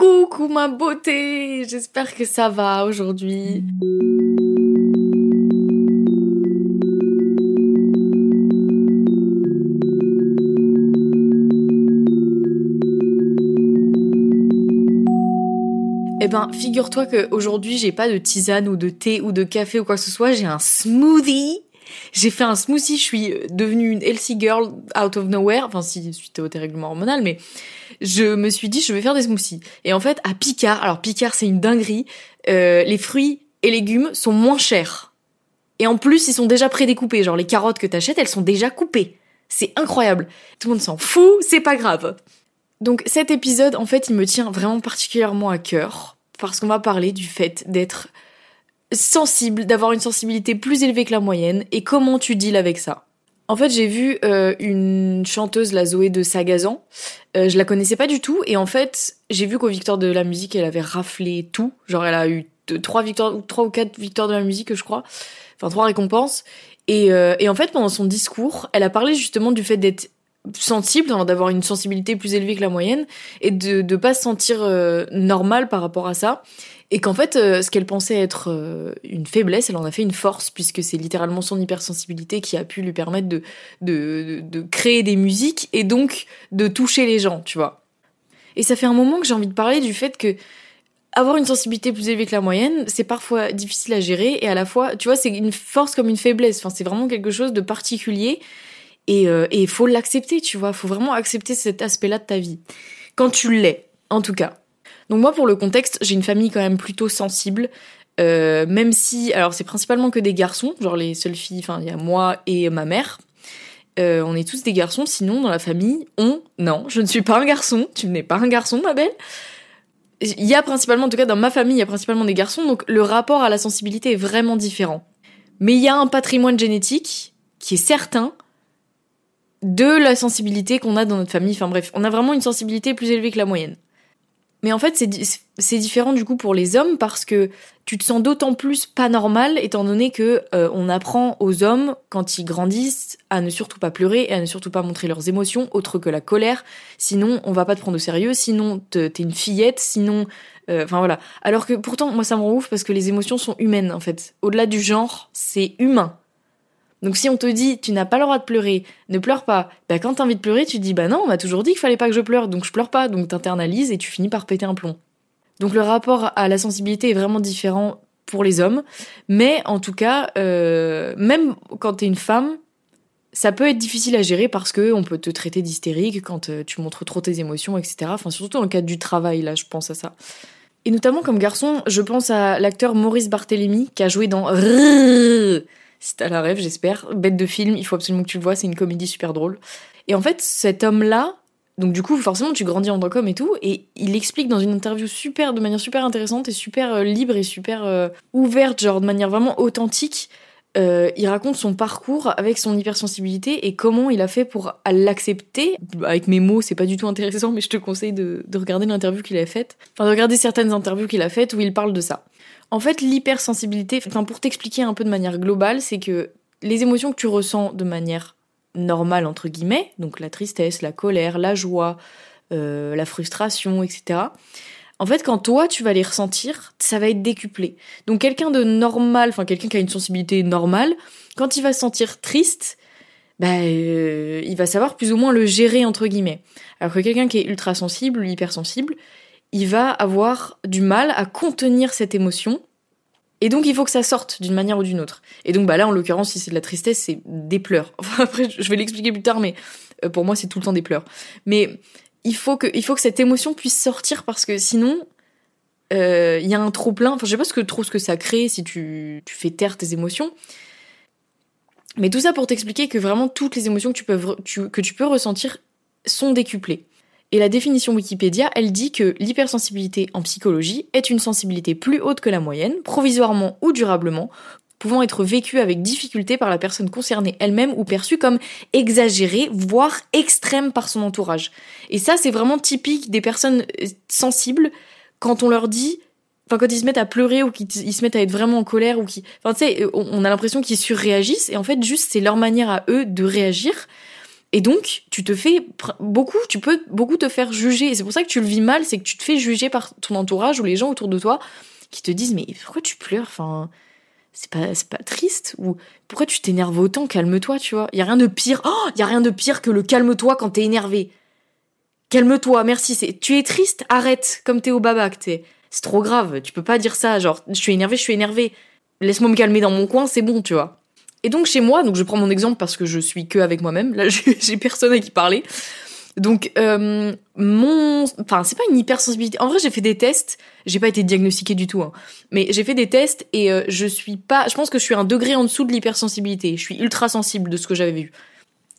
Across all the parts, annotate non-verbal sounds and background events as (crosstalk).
Coucou ma beauté, j'espère que ça va aujourd'hui. Eh ben, figure-toi qu'aujourd'hui, j'ai pas de tisane ou de thé ou de café ou quoi que ce soit, j'ai un smoothie. J'ai fait un smoothie, je suis devenue une healthy girl out of nowhere, enfin si suite au dérèglement hormonal, mais je me suis dit je vais faire des smoothies. Et en fait, à Picard, alors Picard c'est une dinguerie, euh, les fruits et légumes sont moins chers. Et en plus, ils sont déjà prédécoupés, genre les carottes que t'achètes, elles sont déjà coupées. C'est incroyable. Tout le monde s'en fout, c'est pas grave. Donc cet épisode, en fait, il me tient vraiment particulièrement à cœur parce qu'on va parler du fait d'être sensible, d'avoir une sensibilité plus élevée que la moyenne et comment tu deals avec ça? En fait, j'ai vu euh, une chanteuse, la Zoé de Sagazan. Euh, je la connaissais pas du tout et en fait, j'ai vu qu'au Victoire de la musique, elle avait raflé tout. Genre, elle a eu trois victoires, trois ou quatre victoires de la musique, je crois. Enfin, trois récompenses. Et, euh, et en fait, pendant son discours, elle a parlé justement du fait d'être sensible, d'avoir une sensibilité plus élevée que la moyenne et de ne pas se sentir euh, normal par rapport à ça. Et qu'en fait, euh, ce qu'elle pensait être euh, une faiblesse, elle en a fait une force, puisque c'est littéralement son hypersensibilité qui a pu lui permettre de, de, créer des musiques et donc de toucher les gens, tu vois. Et ça fait un moment que j'ai envie de parler du fait que avoir une sensibilité plus élevée que la moyenne, c'est parfois difficile à gérer et à la fois, tu vois, c'est une force comme une faiblesse. Enfin, c'est vraiment quelque chose de particulier et il euh, faut l'accepter, tu vois. Faut vraiment accepter cet aspect-là de ta vie. Quand tu l'es, en tout cas. Donc moi, pour le contexte, j'ai une famille quand même plutôt sensible. Euh, même si, alors c'est principalement que des garçons, genre les seules filles, enfin il y a moi et ma mère. Euh, on est tous des garçons, sinon dans la famille, on, non, je ne suis pas un garçon, tu n'es pas un garçon ma belle. Il y a principalement, en tout cas dans ma famille, il y a principalement des garçons, donc le rapport à la sensibilité est vraiment différent. Mais il y a un patrimoine génétique qui est certain, de la sensibilité qu'on a dans notre famille. Enfin bref, on a vraiment une sensibilité plus élevée que la moyenne. Mais en fait, c'est différent du coup pour les hommes parce que tu te sens d'autant plus pas normal étant donné que euh, on apprend aux hommes quand ils grandissent à ne surtout pas pleurer et à ne surtout pas montrer leurs émotions autres que la colère. Sinon, on va pas te prendre au sérieux. Sinon, t'es une fillette. Sinon, euh, enfin voilà. Alors que pourtant, moi, ça me rend ouf parce que les émotions sont humaines en fait. Au-delà du genre, c'est humain. Donc si on te dit tu n'as pas le droit de pleurer, ne pleure pas, bah quand t'as envie de pleurer, tu te dis bah non, on m'a toujours dit qu'il fallait pas que je pleure, donc je pleure pas, donc t'internalises et tu finis par péter un plomb. Donc le rapport à la sensibilité est vraiment différent pour les hommes, mais en tout cas, euh, même quand t'es une femme, ça peut être difficile à gérer parce que on peut te traiter d'hystérique quand euh, tu montres trop tes émotions, etc. Enfin surtout dans le cadre du travail, là, je pense à ça. Et notamment comme garçon, je pense à l'acteur Maurice Barthélémy qui a joué dans si t'as la rêve, j'espère. Bête de film, il faut absolument que tu le vois, c'est une comédie super drôle. Et en fait, cet homme-là, donc du coup, forcément, tu grandis en tant qu'homme et tout, et il explique dans une interview super, de manière super intéressante et super euh, libre et super euh, ouverte, genre de manière vraiment authentique. Euh, il raconte son parcours avec son hypersensibilité et comment il a fait pour l'accepter. Avec mes mots, c'est pas du tout intéressant, mais je te conseille de, de regarder l'interview qu'il a faite. Enfin, de regarder certaines interviews qu'il a faites où il parle de ça. En fait, l'hypersensibilité, enfin pour t'expliquer un peu de manière globale, c'est que les émotions que tu ressens de manière normale entre guillemets, donc la tristesse, la colère, la joie, euh, la frustration, etc. En fait, quand toi tu vas les ressentir, ça va être décuplé. Donc quelqu'un de normal, enfin quelqu'un qui a une sensibilité normale, quand il va se sentir triste, bah, euh, il va savoir plus ou moins le gérer entre guillemets. Alors que quelqu'un qui est ultra sensible, hypersensible, il va avoir du mal à contenir cette émotion. Et donc il faut que ça sorte d'une manière ou d'une autre. Et donc bah là en l'occurrence si c'est de la tristesse c'est des pleurs. (laughs) Enfin après je vais l'expliquer plus tard mais euh, pour moi c'est tout le temps des pleurs. Mais il faut que il faut que cette émotion puisse sortir parce que sinon euh, il y a un trop plein. Enfin je sais pas ce que trop ce que ça crée si tu, tu fais taire tes émotions. Mais tout ça pour t'expliquer que vraiment toutes les émotions que tu peux que tu peux ressentir sont décuplées. Et la définition Wikipédia, elle dit que l'hypersensibilité en psychologie est une sensibilité plus haute que la moyenne, provisoirement ou durablement, pouvant être vécue avec difficulté par la personne concernée elle-même ou perçue comme exagérée, voire extrême par son entourage. Et ça, c'est vraiment typique des personnes euh, sensibles quand on leur dit enfin quand ils se mettent à pleurer ou qu'ils se mettent à être vraiment en colère ou qui enfin tu sais on a l'impression qu'ils surréagissent et en fait juste c'est leur manière à eux de réagir Et donc, tu te fais beaucoup, tu peux beaucoup te faire juger. C'est pour ça que tu le vis mal, c'est que tu te fais juger par ton entourage ou les gens autour de toi qui te disent mais pourquoi tu pleures? Enfin, c'est pas triste? Ou pourquoi tu t'énerves autant? Calme-toi, tu vois. Il y a rien de pire. Oh, il y a rien de pire que le calme-toi quand t'es énervé. Calme-toi, merci. Tu es triste, arrête. Comme t'es au babac. C'est trop grave. Tu peux pas dire ça. Genre, je suis énervé, je suis énervé. Laisse-moi me calmer dans mon coin, c'est bon, tu vois. Et donc chez moi, donc je prends mon exemple parce que je suis que avec moi-même. Là, (laughs) j'ai personne à qui parler. Donc euh, mon, enfin c'est pas une hypersensibilité. En vrai, j'ai fait des tests. J'ai pas été diagnostiquée du tout, hein. mais j'ai fait des tests et euh, je suis pas. Je pense que je suis un degré en dessous de l'hypersensibilité. Je suis ultra sensible de ce que j'avais vu.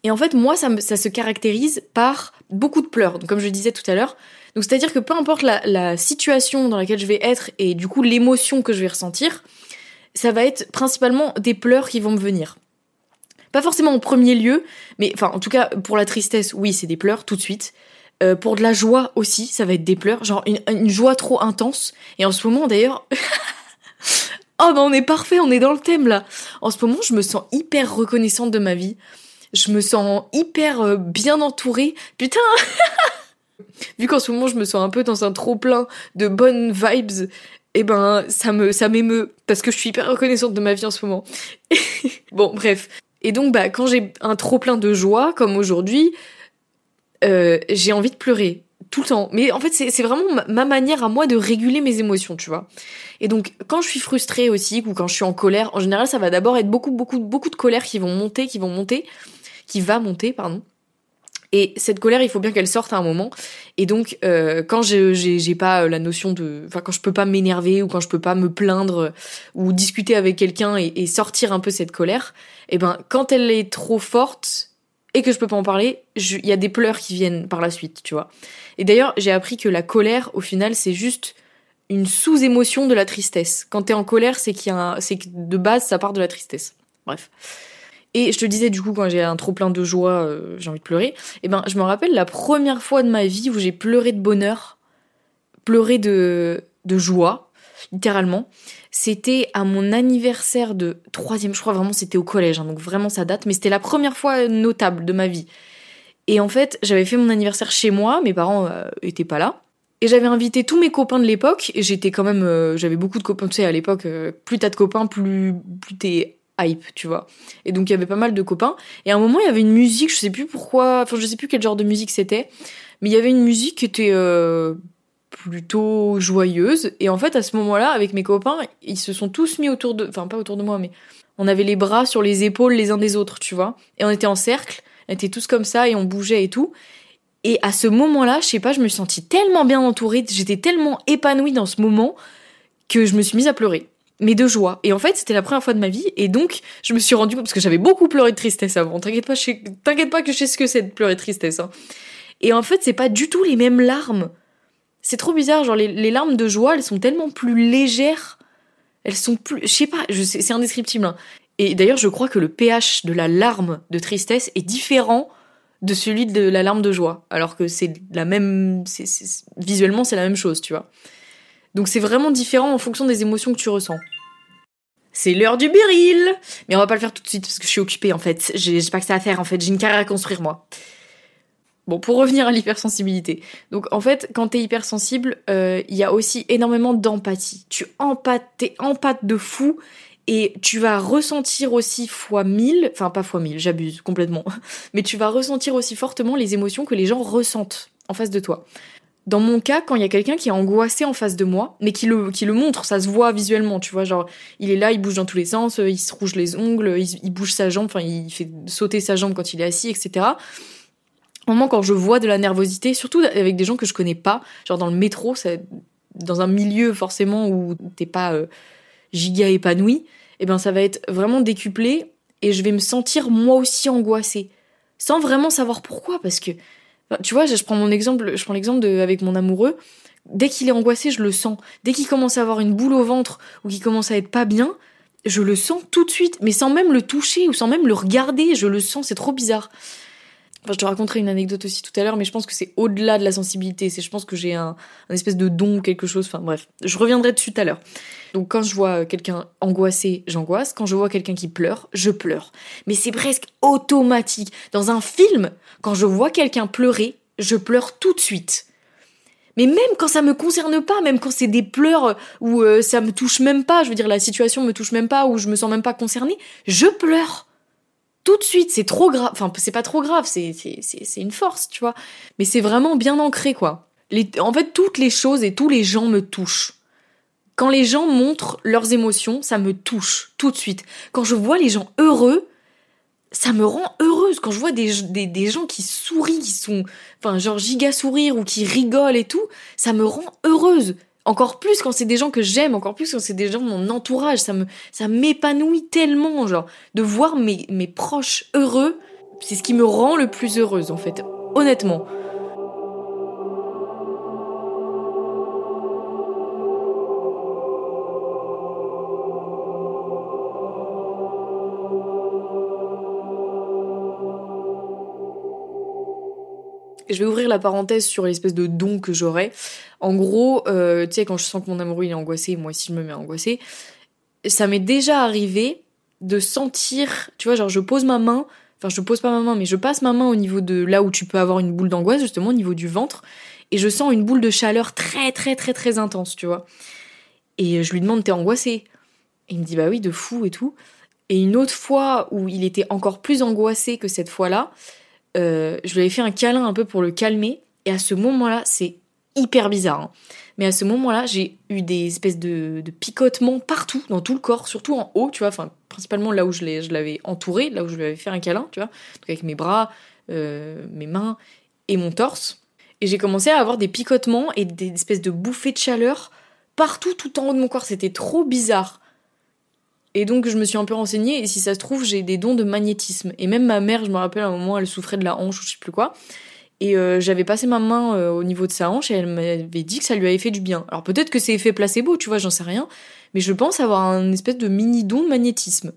Et en fait, moi, ça, se caractérise par beaucoup de pleurs. Donc, comme je disais tout à l'heure, donc c'est-à-dire que peu importe la situation dans laquelle je vais être et du coup l'émotion que je vais ressentir, ça va être principalement des pleurs qui vont me venir. Pas forcément en premier lieu, mais enfin en tout cas pour la tristesse, oui c'est des pleurs tout de suite. Euh, pour de la joie aussi, ça va être des pleurs, genre une, joie trop intense. Et en ce moment d'ailleurs, (laughs) oh ben on est parfait, on est dans le thème là. En ce moment je me sens hyper reconnaissante de ma vie. Je me sens hyper euh, bien entourée. Putain (laughs) Vu qu'en ce moment je me sens un peu dans un trop plein de bonnes vibes, eh ben ça me ça m'émeut parce que je suis hyper reconnaissante de ma vie en ce moment. (laughs) bon bref. Et donc bah quand j'ai un trop plein de joie comme aujourd'hui, euh, j'ai envie de pleurer tout le temps. Mais en fait c'est vraiment ma, manière à moi de réguler mes émotions, tu vois. Et donc quand je suis frustrée aussi ou quand je suis en colère, en général ça va d'abord être beaucoup beaucoup beaucoup de colère qui vont monter, qui vont monter, qui va monter pardon. Et cette colère, il faut bien qu'elle sorte à un moment. Et donc, euh, quand j'ai pas la notion de, enfin, quand je peux pas m'énerver ou quand je peux pas me plaindre ou discuter avec quelqu'un et, sortir un peu cette colère, et eh ben, quand elle est trop forte et que je peux pas en parler, il y a des pleurs qui viennent par la suite, tu vois. Et d'ailleurs, j'ai appris que la colère, au final, c'est juste une sous-émotion de la tristesse. Quand t'es en colère, c'est qu'il c'est que de base, ça part de la tristesse. Bref. Et je te disais du coup quand j'ai un trop plein de joie, euh, j'ai envie de pleurer. Et eh ben je me rappelle la première fois de ma vie où j'ai pleuré de bonheur, pleuré de de joie, littéralement. C'était à mon anniversaire de troisième, je crois vraiment c'était au collège, hein, donc vraiment ça date, mais c'était la première fois notable de ma vie. Et en fait, j'avais fait mon anniversaire chez moi, mes parents euh, étaient pas là. Et j'avais invité tous mes copains de l'époque, et j'étais quand même, euh, j'avais beaucoup de copains, tu sais, à l'époque, plus t'as de copains, plus, plus t'es tu vois. Et donc il y avait pas mal de copains. Et à un moment, il y avait une musique, je sais plus pourquoi, enfin je sais plus quel genre de musique c'était, mais il y avait une musique qui était euh, plutôt joyeuse. Et en fait, à ce moment-là, avec mes copains, ils se sont tous mis autour de, enfin pas autour de moi, mais on avait les bras sur les épaules les uns des autres, tu vois. Et on était en cercle, on était tous comme ça et on bougeait et tout. Et à ce moment-là, je sais pas, je me suis sentie tellement bien entourée, j'étais tellement épanouie dans ce moment que je me suis mise à pleurer mais de joie. Et en fait, c'était la première fois de ma vie, et donc je me suis rendu compte parce que j'avais beaucoup pleuré de tristesse avant. T'inquiète pas, t'inquiète pas que je sais ce que c'est de pleurer de tristesse. Hein. Et en fait, c'est pas du tout les mêmes larmes. C'est trop bizarre, genre les, larmes de joie, elles sont tellement plus légères. Elles sont plus, je sais pas, c'est indescriptible. Hein. Et d'ailleurs, je crois que le pH de la larme de tristesse est différent de celui de la larme de joie, alors que c'est la même, visuellement c'est la même chose, tu vois. Donc c'est vraiment différent en fonction des émotions que tu ressens. C'est l'heure du biril Mais on va pas le faire tout de suite parce que je suis occupée en fait. J'ai pas que ça à faire en fait. J'ai une carrière à construire moi. Bon, pour revenir à l'hypersensibilité. Donc en fait, quand t'es hypersensible, euh, il y a aussi énormément d'empathie. Tu empathes, t'es empathe de fou et tu vas ressentir aussi fois mille, enfin pas fois mille, j'abuse complètement, (laughs) mais tu vas ressentir aussi fortement les émotions que les gens ressentent en face de toi. Dans mon cas, quand il y a quelqu'un qui est angoissé en face de moi, mais qui le, qui le montre, ça se voit visuellement, tu vois, genre, il est là, il bouge dans tous les sens, euh, il se rouge les ongles, il, bouge sa jambe, enfin, il fait sauter sa jambe quand il est assis, etc. Au moment quand je vois de la nervosité, surtout avec des gens que je connais pas, genre dans le métro, dans un milieu forcément où t'es pas euh, giga épanoui, eh ben ça va être vraiment décuplé et je vais me sentir moi aussi angoissée, sans vraiment savoir pourquoi, parce que tu vois, je prends mon exemple, je prends l'exemple avec mon amoureux. Dès qu'il est angoissé, je le sens. Dès qu'il commence à avoir une boule au ventre ou qu'il commence à être pas bien, je le sens tout de suite, mais sans même le toucher ou sans même le regarder, je le sens, c'est trop bizarre. Enfin, je te raconterai une anecdote aussi tout à l'heure, mais je pense que c'est au-delà de la sensibilité. C'est, je pense que j'ai un, espèce de don ou quelque chose. Enfin, bref, je reviendrai dessus tout à l'heure. Donc, quand je vois quelqu'un angoissé, j'angoisse. Quand je vois quelqu'un qui pleure, je pleure. Mais c'est presque automatique. Dans un film, quand je vois quelqu'un pleurer, je pleure tout de suite. Mais même quand ça me concerne pas, même quand c'est des pleurs où euh, ça me touche même pas, je veux dire la situation me touche même pas, où je me sens même pas concernée, je pleure tout de suite, c'est trop grave. Enfin, c'est pas trop grave, c'est une force, tu vois. Mais c'est vraiment bien ancré, quoi. En fait, toutes les choses et tous les gens me touchent. Quand les gens montrent leurs émotions, ça me touche tout de suite. Quand je vois les gens heureux, ça me rend heureuse. Quand je vois des, des, des gens qui sourient, qui sont, enfin, genre giga sourire ou qui rigolent et tout, ça me rend heureuse. Encore plus quand c'est des gens que j'aime, encore plus quand c'est des gens de mon entourage, ça me, ça m'épanouit tellement, genre, de voir mes, mes proches heureux, c'est ce qui me rend le plus heureuse, en fait, honnêtement. Je vais ouvrir la parenthèse sur l'espèce de don que j'aurais. En gros, euh, tu sais, quand je sens que mon amoureux il est angoissé, moi aussi je me mets angoissée, ça m'est déjà arrivé de sentir, tu vois, genre je pose ma main, enfin je pose pas ma main, mais je passe ma main au niveau de là où tu peux avoir une boule d'angoisse, justement au niveau du ventre, et je sens une boule de chaleur très très très très intense, tu vois. Et je lui demande t'es angoissé Et il me dit bah oui de fou et tout. Et une autre fois où il était encore plus angoissé que cette fois-là, euh, je lui avais fait un câlin un peu pour le calmer. Et à ce moment-là, c'est hyper bizarre. Hein. Mais à ce moment-là, j'ai eu des espèces de, picotements partout, dans tout le corps, surtout en haut, tu vois, enfin, principalement là où je l'avais entouré, là où je lui avais fait un câlin, tu vois, avec mes bras, euh, mes mains et mon torse. Et j'ai commencé à avoir des picotements et des espèces de bouffées de chaleur partout, tout en haut de mon corps. C'était trop bizarre. Et donc je me suis un peu renseignée et si ça se trouve j'ai des dons de magnétisme. Et même ma mère, je me rappelle à un moment, elle souffrait de la hanche ou je sais plus quoi. Et euh, j'avais passé ma main euh, au niveau de sa hanche et elle m'avait dit que ça lui avait fait du bien. Alors peut-être que c'est effet placebo, tu vois, j'en sais rien. Mais je pense avoir un espèce de mini don de magnétisme.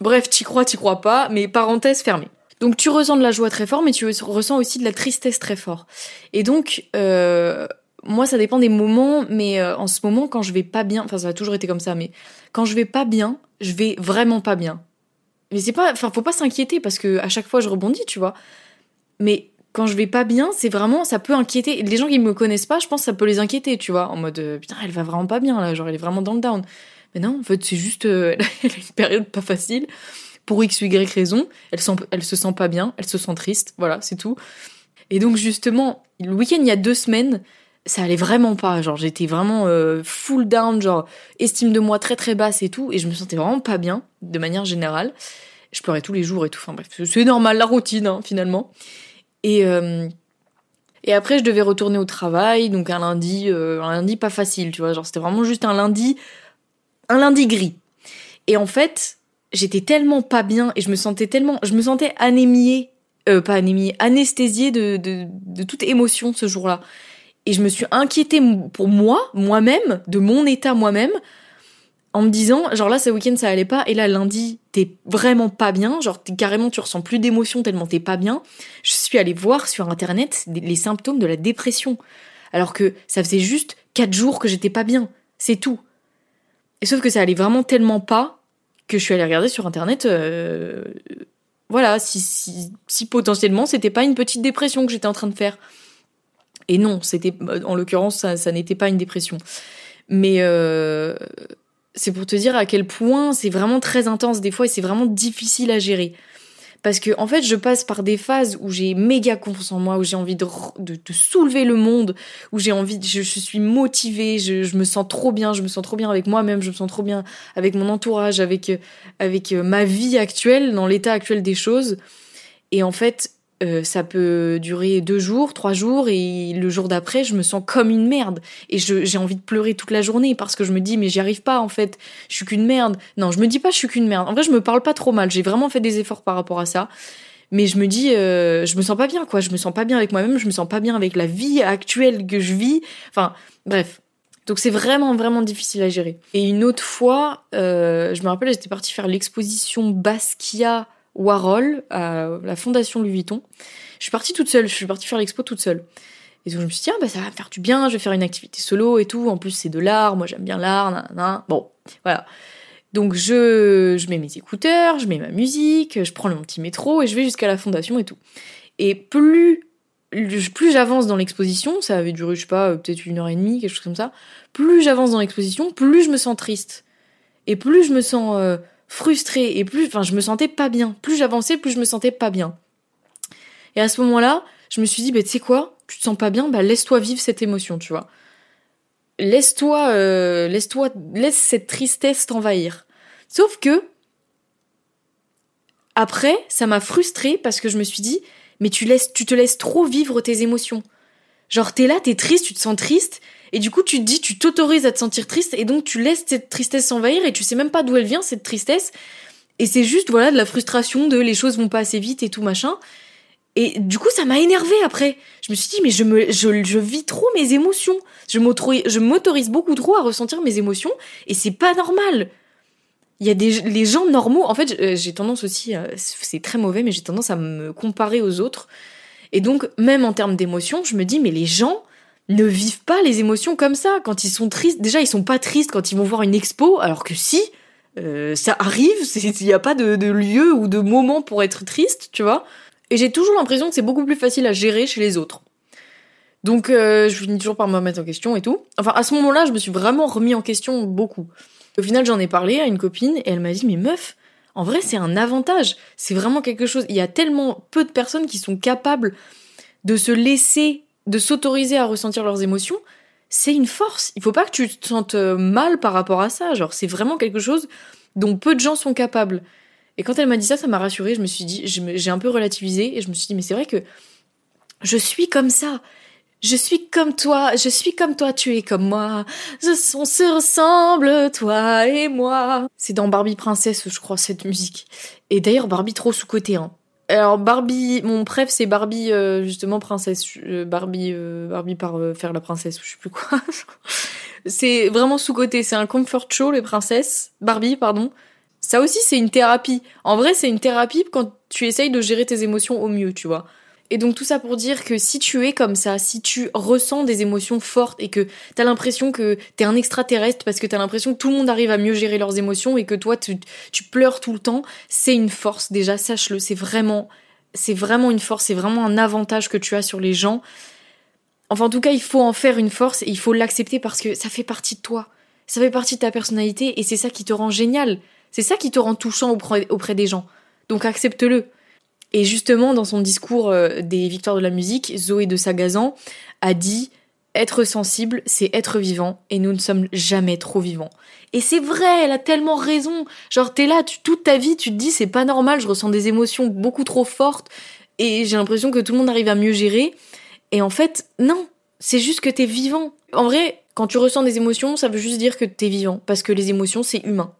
Bref, t'y crois, t'y crois pas, mais parenthèse fermée. Donc tu ressens de la joie très fort, mais tu ressens aussi de la tristesse très fort. Et donc, euh, moi, ça dépend des moments, mais euh, en ce moment, quand je vais pas bien, enfin, ça a toujours été comme ça, mais quand je vais pas bien, je vais vraiment pas bien. Mais c'est pas, enfin, faut pas s'inquiéter parce que à chaque fois, je rebondis, tu vois. Mais quand je vais pas bien, c'est vraiment, ça peut inquiéter. Les gens qui me connaissent pas, je pense que ça peut les inquiéter, tu vois, en mode, euh, putain, elle va vraiment pas bien, là, genre, elle est vraiment dans le down. Mais non, en fait, c'est juste, euh, (laughs) elle a une période pas facile. Pour X ou Y raison, elle, sent, elle se sent pas bien, elle se sent triste, voilà, c'est tout. Et donc, justement, le week-end, il y a deux semaines, ça allait vraiment pas. Genre, j'étais vraiment euh, full down, genre, estime de moi très très basse et tout. Et je me sentais vraiment pas bien, de manière générale. Je pleurais tous les jours et tout. Enfin bref, c'est normal, la routine, hein, finalement. Et, euh, et après, je devais retourner au travail. Donc, un lundi, euh, un lundi pas facile, tu vois. Genre, c'était vraiment juste un lundi, un lundi gris. Et en fait, j'étais tellement pas bien et je me sentais tellement, je me sentais anémiée, pas anémiée, anesthésiée de, de, de toute émotion ce jour-là. Et je me suis inquiétée pour moi, moi-même, de mon état moi-même, en me disant, genre là, ce week-end, ça allait pas, et là, lundi, t'es vraiment pas bien, genre carrément, tu ressens plus d'émotion tellement t'es pas bien. Je suis allée voir sur Internet les symptômes de la dépression. Alors que ça faisait juste quatre jours que j'étais pas bien. C'est tout. Et sauf que ça allait vraiment tellement pas que je suis allée regarder sur Internet, euh, voilà, si, si, si potentiellement c'était pas une petite dépression que j'étais en train de faire. Et non, c'était en l'occurrence ça, n'était pas une dépression. Mais euh, c'est pour te dire à quel point c'est vraiment très intense des fois et c'est vraiment difficile à gérer. Parce que en fait, je passe par des phases où j'ai méga confiance en moi, où j'ai envie de, de, soulever le monde, où j'ai envie, je, suis motivée, je, je, me sens trop bien, je me sens trop bien avec moi-même, je me sens trop bien avec mon entourage, avec avec ma vie actuelle, dans l'état actuel des choses. Et en fait, euh, ça peut durer deux jours, trois jours, et le jour d'après, je me sens comme une merde. Et j'ai envie de pleurer toute la journée parce que je me dis, mais j'y arrive pas, en fait. Je suis qu'une merde. Non, je me dis pas, je suis qu'une merde. En vrai, je me parle pas trop mal. J'ai vraiment fait des efforts par rapport à ça. Mais je me dis, euh, je me sens pas bien, quoi. Je me sens pas bien avec moi-même. Je me sens pas bien avec la vie actuelle que je vis. Enfin, bref. Donc c'est vraiment vraiment difficile à gérer. Et une autre fois, euh, je me rappelle, j'étais partie faire l'exposition Basquiat Warhol à la fondation Louis Vuitton. Je suis partie toute seule, je suis partie faire l'expo toute seule. Et donc je me suis dit, ah, bah, ça va me faire du bien, je vais faire une activité solo et tout. En plus, c'est de l'art, moi j'aime bien l'art, Bon, voilà. Donc je, je mets mes écouteurs, je mets ma musique, je prends le petit métro et je vais jusqu'à la fondation et tout. Et plus, plus j'avance dans l'exposition, ça avait duré, je sais pas, peut-être une heure et demie, quelque chose comme ça, plus j'avance dans l'exposition, plus je me sens triste. Et plus je me sens euh, frustrée, et plus, enfin, je me sentais pas bien. Plus j'avançais, plus je me sentais pas bien. Et à ce moment-là, je me suis dit, bah, tu sais quoi, tu te sens pas bien, bah, laisse-toi vivre cette émotion, tu vois. Laisse-toi, euh, laisse-toi, laisse cette tristesse t'envahir. Sauf que, après, ça m'a frustrée parce que je me suis dit, mais tu laisses, tu te laisses trop vivre tes émotions. Genre, t'es là, t'es triste, tu te sens triste, et du coup, tu dis, tu t'autorises à te sentir triste, et donc tu laisses cette tristesse s'envahir, et tu sais même pas d'où elle vient, cette tristesse. Et c'est juste, voilà, de la frustration, de les choses vont pas assez vite et tout machin. Et du coup, ça m'a énervé après. Je me suis dit, mais je, me, je, je vis trop mes émotions. Je m'autorise beaucoup trop à ressentir mes émotions, et c'est pas normal. Il y a des les gens normaux. En fait, euh, j'ai tendance aussi, euh, c'est très mauvais, mais j'ai tendance à me comparer aux autres. Et donc, même en termes d'émotions, je me dis, mais les gens ne vivent pas les émotions comme ça. Quand ils sont tristes, déjà, ils sont pas tristes quand ils vont voir une expo, alors que si, euh, ça arrive, (laughs) il n'y a pas de, de, lieu ou de moment pour être triste, tu vois. Et j'ai toujours l'impression que c'est beaucoup plus facile à gérer chez les autres. Donc, je finis toujours par me remettre en question et tout. Enfin, à ce moment-là, je me suis vraiment remis en question beaucoup. Au final, j'en ai parlé à une copine et elle m'a dit, mais meuf, en vrai, c'est un avantage. C'est vraiment quelque chose. Il y a tellement peu de personnes qui sont capables de se laisser, de s'autoriser à ressentir leurs émotions. C'est une force. Il faut pas que tu te sentes euh, mal par rapport à ça. Genre, c'est vraiment quelque chose dont peu de gens sont capables. Et quand elle m'a dit ça, ça m'a rassurée. Je me suis dit, j'ai un peu relativisé et je me suis dit, mais c'est vrai que je suis comme ça. Je suis comme toi, je suis comme toi, tu es comme moi. On se ressemble, toi et moi. C'est dans Barbie Princesse, je crois, cette musique. Et d'ailleurs, Barbie trop sous-côté, hein. Alors Barbie, mon préf c'est Barbie euh, justement princesse, euh, Barbie euh, Barbie par faire la princesse, je sais plus quoi. (laughs) c'est vraiment sous côté, c'est un comfort show les princesses, Barbie pardon. Ça aussi c'est une thérapie. En vrai c'est une thérapie quand tu essayes de gérer tes émotions au mieux, tu vois. Et donc tout ça pour dire que si tu es comme ça, si tu ressens des émotions fortes et que t'as l'impression que t'es un extraterrestre parce que t'as l'impression que tout le monde arrive à mieux gérer leurs émotions et que toi tu, pleures tout le temps, c'est une force déjà, sache-le, c'est vraiment, c'est vraiment une force, c'est vraiment un avantage que tu as sur les gens. Enfin en tout cas il faut en faire une force et il faut l'accepter parce que ça fait partie de toi, ça fait partie de ta personnalité et c'est ça qui te rend génial, c'est ça qui te rend touchant auprès, auprès des gens. Donc accepte-le. Et justement, dans son discours euh, des victoires de la musique, Zoé de Sagazan a dit être sensible, c'est être vivant, et nous ne sommes jamais trop vivants. Et c'est vrai, elle a tellement raison. Genre, t'es là, toute ta vie, tu te dis, c'est pas normal, je ressens des émotions beaucoup trop fortes, et j'ai l'impression que tout le monde arrive à mieux gérer. Et en fait, non, c'est juste que t'es vivant. En vrai, quand tu ressens des émotions, ça veut juste dire que t'es vivant, parce que les émotions, c'est humain.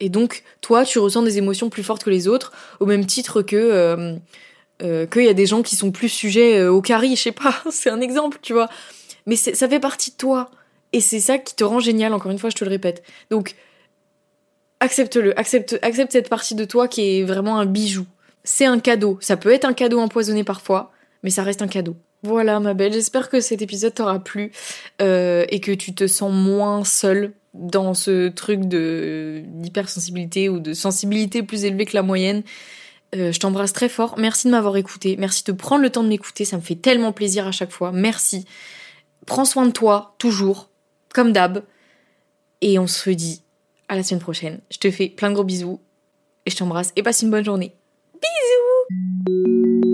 Et donc, toi, tu ressens des émotions plus fortes que les autres, au même titre que euh, euh, qu'il y a des gens qui sont plus sujets euh, au carie, je sais pas, (laughs) c'est un exemple, tu vois. Mais ça fait partie de toi. Et c'est ça qui te rend génial, encore une fois, je te le répète. Donc, accepte-le, accepte, accepte cette partie de toi qui est vraiment un bijou. C'est un cadeau. Ça peut être un cadeau empoisonné parfois, mais ça reste un cadeau. Voilà ma belle, j'espère que cet épisode t'aura plu et que tu te sens moins seule dans ce truc de d'hypersensibilité ou de sensibilité plus élevée que la moyenne. Euh, je t'embrasse très fort. Merci de m'avoir écouté. Merci de prendre le temps de m'écouter. Ça me fait tellement plaisir à chaque fois. Merci. Prends soin de toi, toujours, comme d'hab. Et on se dit à la semaine prochaine. Je te fais plein de gros bisous. Et je t'embrasse. Et passe une bonne journée. Bisous